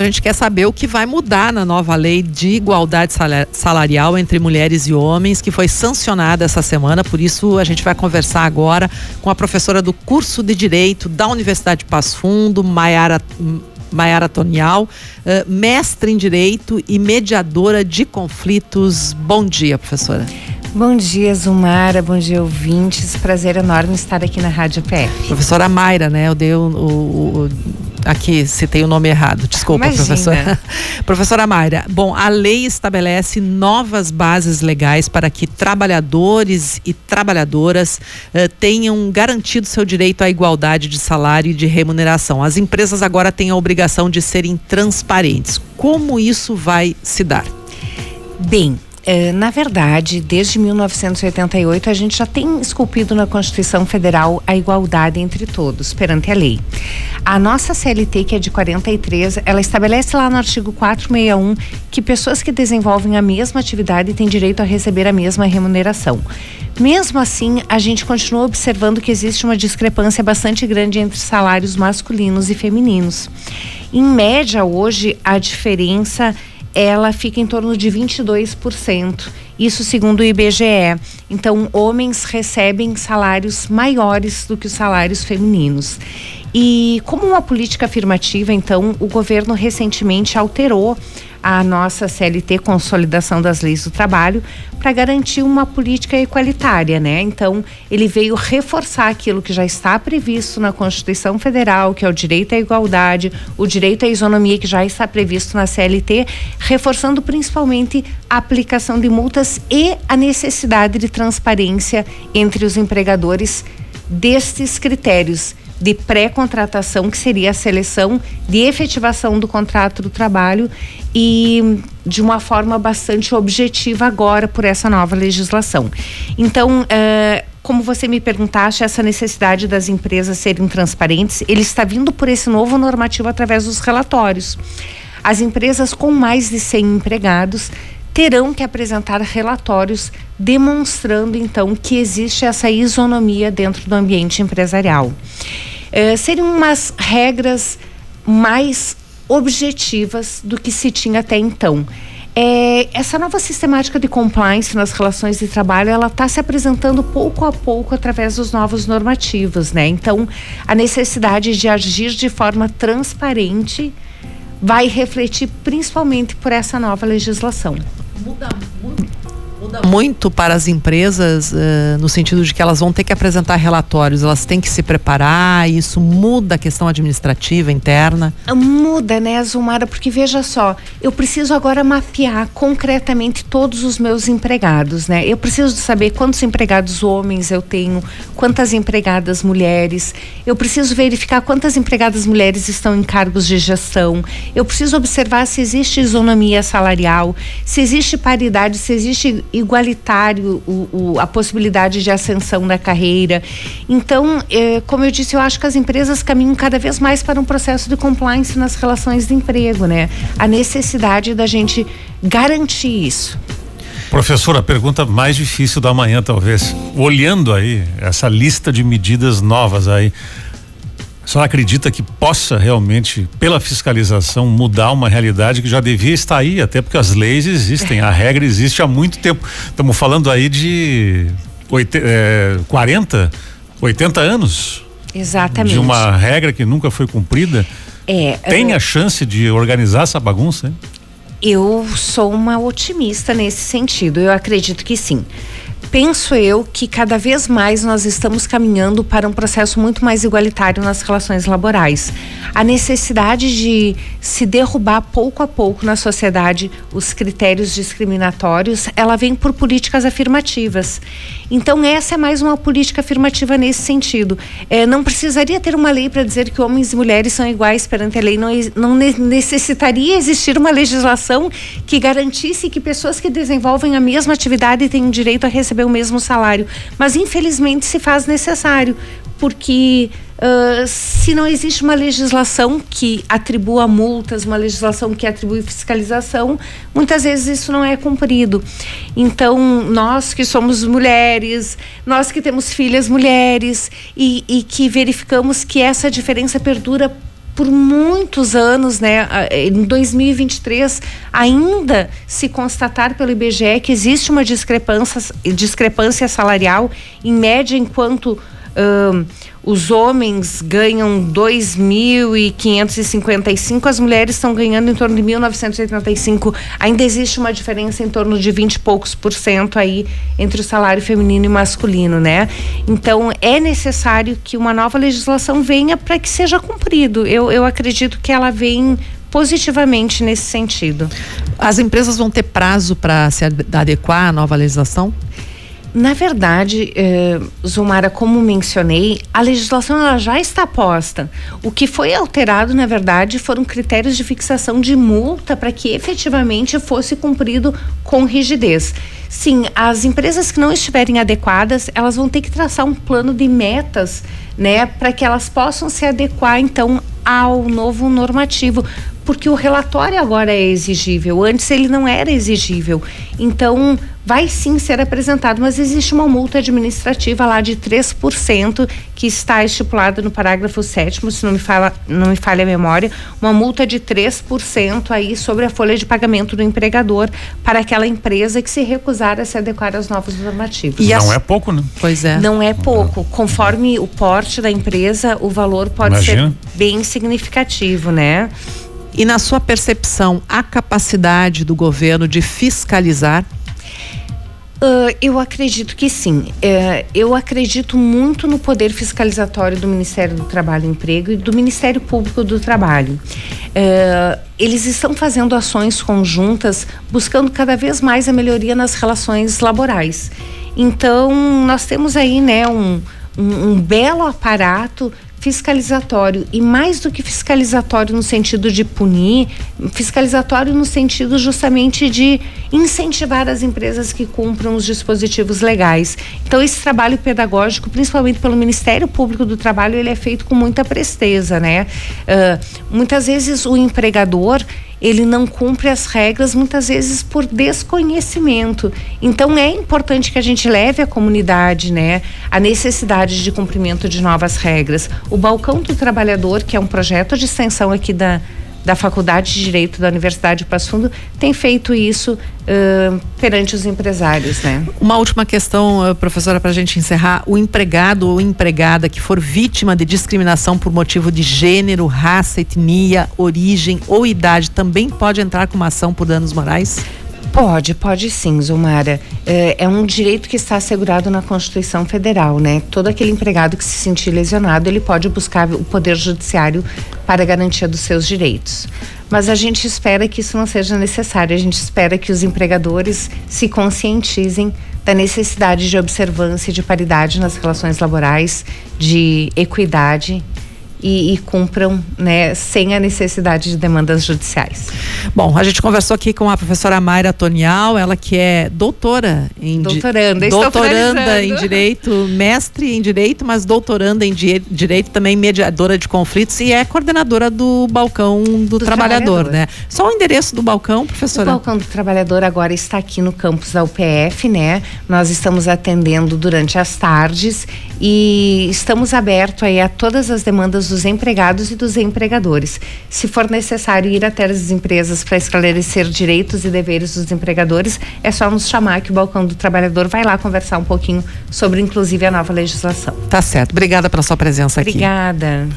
A gente quer saber o que vai mudar na nova lei de igualdade salarial entre mulheres e homens, que foi sancionada essa semana. Por isso, a gente vai conversar agora com a professora do curso de Direito da Universidade de Passo Fundo, Maiara. Maiara Tonial, mestre em Direito e mediadora de conflitos. Bom dia, professora. Bom dia, Zumara. Bom dia, ouvintes. Prazer enorme estar aqui na Rádio PF. Professora Mayra, né? Eu dei o, o, o aqui citei o nome errado. Desculpa, Imagina. professora. professora Mayra. Bom, a lei estabelece novas bases legais para que trabalhadores e trabalhadoras eh, tenham garantido seu direito à igualdade de salário e de remuneração. As empresas agora têm a obrigação de serem transparentes. Como isso vai se dar? Bem, na verdade, desde 1988, a gente já tem esculpido na Constituição Federal a igualdade entre todos, perante a lei. A nossa CLT, que é de 43, ela estabelece lá no artigo 461 que pessoas que desenvolvem a mesma atividade têm direito a receber a mesma remuneração. Mesmo assim, a gente continua observando que existe uma discrepância bastante grande entre salários masculinos e femininos. Em média, hoje, a diferença ela fica em torno de 22%. Isso segundo o IBGE. Então, homens recebem salários maiores do que os salários femininos. E como uma política afirmativa, então, o governo recentemente alterou a nossa CLT, Consolidação das Leis do Trabalho, para garantir uma política equalitária, né? Então, ele veio reforçar aquilo que já está previsto na Constituição Federal, que é o direito à igualdade, o direito à isonomia, que já está previsto na CLT, reforçando principalmente a aplicação de multas e a necessidade de transparência entre os empregadores destes critérios de pré-contratação, que seria a seleção de efetivação do contrato do trabalho e de uma forma bastante objetiva agora por essa nova legislação. Então, uh, como você me perguntaste, essa necessidade das empresas serem transparentes, ele está vindo por esse novo normativo através dos relatórios. As empresas com mais de 100 empregados terão que apresentar relatórios demonstrando então que existe essa isonomia dentro do ambiente empresarial. É, seriam umas regras mais objetivas do que se tinha até então. É, essa nova sistemática de compliance nas relações de trabalho, ela está se apresentando pouco a pouco através dos novos normativos, né? Então, a necessidade de agir de forma transparente vai refletir principalmente por essa nova legislação. Muda muito muda muito para as empresas uh, no sentido de que elas vão ter que apresentar relatórios, elas têm que se preparar, isso muda a questão administrativa interna? Muda, né, Zumara? Porque veja só, eu preciso agora mapear concretamente todos os meus empregados, né? Eu preciso saber quantos empregados homens eu tenho, quantas empregadas mulheres, eu preciso verificar quantas empregadas mulheres estão em cargos de gestão, eu preciso observar se existe isonomia salarial, se existe paridade, se existe igualitário o, o, a possibilidade de ascensão da carreira. Então, é, como eu disse, eu acho que as empresas caminham cada vez mais para um processo de compliance nas relações de emprego, né? A necessidade da gente garantir isso. Professora, a pergunta mais difícil da manhã, talvez. Olhando aí essa lista de medidas novas aí, senhora acredita que possa realmente, pela fiscalização, mudar uma realidade que já devia estar aí, até porque as leis existem, a regra existe há muito tempo. Estamos falando aí de é, 40, 80 anos. Exatamente. De uma regra que nunca foi cumprida. É, Tem a chance de organizar essa bagunça? Hein? Eu sou uma otimista nesse sentido. Eu acredito que sim penso eu que cada vez mais nós estamos caminhando para um processo muito mais igualitário nas relações laborais. A necessidade de se derrubar pouco a pouco na sociedade os critérios discriminatórios, ela vem por políticas afirmativas. Então essa é mais uma política afirmativa nesse sentido. É, não precisaria ter uma lei para dizer que homens e mulheres são iguais perante a lei. Não, não necessitaria existir uma legislação que garantisse que pessoas que desenvolvem a mesma atividade tenham direito a receber receber o mesmo salário. Mas infelizmente se faz necessário, porque uh, se não existe uma legislação que atribua multas, uma legislação que atribui fiscalização, muitas vezes isso não é cumprido. Então, nós que somos mulheres, nós que temos filhas mulheres e, e que verificamos que essa diferença perdura por muitos anos, né, em 2023, ainda se constatar pelo IBGE que existe uma discrepância, discrepância salarial, em média, enquanto. Uh, os homens ganham 2.555, as mulheres estão ganhando em torno de 1.985. Ainda existe uma diferença em torno de 20 e poucos por cento aí entre o salário feminino e masculino, né? Então é necessário que uma nova legislação venha para que seja cumprido. Eu, eu acredito que ela vem positivamente nesse sentido. As empresas vão ter prazo para se adequar à nova legislação? Na verdade, eh, Zumara, como mencionei, a legislação ela já está posta. O que foi alterado, na verdade, foram critérios de fixação de multa para que efetivamente fosse cumprido com rigidez. Sim, as empresas que não estiverem adequadas, elas vão ter que traçar um plano de metas, né, para que elas possam se adequar então ao novo normativo, porque o relatório agora é exigível, antes ele não era exigível. Então, vai sim ser apresentado, mas existe uma multa administrativa lá de 3% que está estipulada no parágrafo 7 se não me fala, não me falha a memória, uma multa de 3% aí sobre a folha de pagamento do empregador para aquela empresa que se recusar a se adequar aos novos normativos. E não é pouco, né? Pois é. Não é pouco. Conforme o porte da empresa, o valor pode Imagina. ser bem significativo, né? E na sua percepção, a capacidade do governo de fiscalizar Uh, eu acredito que sim. Uh, eu acredito muito no poder fiscalizatório do Ministério do Trabalho e Emprego e do Ministério Público do Trabalho. Uh, eles estão fazendo ações conjuntas, buscando cada vez mais a melhoria nas relações laborais. Então, nós temos aí né, um, um, um belo aparato fiscalizatório e mais do que fiscalizatório no sentido de punir, fiscalizatório no sentido justamente de incentivar as empresas que cumpram os dispositivos legais. Então esse trabalho pedagógico, principalmente pelo Ministério Público do Trabalho, ele é feito com muita presteza, né? Uh, muitas vezes o empregador ele não cumpre as regras muitas vezes por desconhecimento. Então é importante que a gente leve à comunidade, né, a necessidade de cumprimento de novas regras. O balcão do trabalhador, que é um projeto de extensão aqui da da Faculdade de Direito da Universidade de Passo Fundo tem feito isso uh, perante os empresários, né? Uma última questão, professora, para a gente encerrar: o empregado ou empregada que for vítima de discriminação por motivo de gênero, raça, etnia, origem ou idade também pode entrar com uma ação por danos morais? Pode, pode sim, Zumara. É, é, um direito que está assegurado na Constituição Federal, né? Todo aquele empregado que se sentir lesionado, ele pode buscar o Poder Judiciário para garantia dos seus direitos. Mas a gente espera que isso não seja necessário, a gente espera que os empregadores se conscientizem da necessidade de observância de paridade nas relações laborais, de equidade e, e, cumpram né, sem a necessidade de demandas judiciais. Bom, a gente conversou aqui com a professora Mayra Tonial, ela que é doutora em doutoranda, doutoranda em direito, mestre em direito, mas doutoranda em direito, também mediadora de conflitos e é coordenadora do balcão do, do trabalhador, trabalhador, né? Só o endereço do balcão, professora? O balcão do trabalhador agora está aqui no campus da UPF, né? Nós estamos atendendo durante as tardes e estamos abertos aí a todas as demandas dos empregados e dos empregadores. Se for necessário ir até as empresas para esclarecer direitos e deveres dos empregadores, é só nos chamar que o Balcão do Trabalhador vai lá conversar um pouquinho sobre, inclusive, a nova legislação. Tá certo. Obrigada pela sua presença aqui. Obrigada.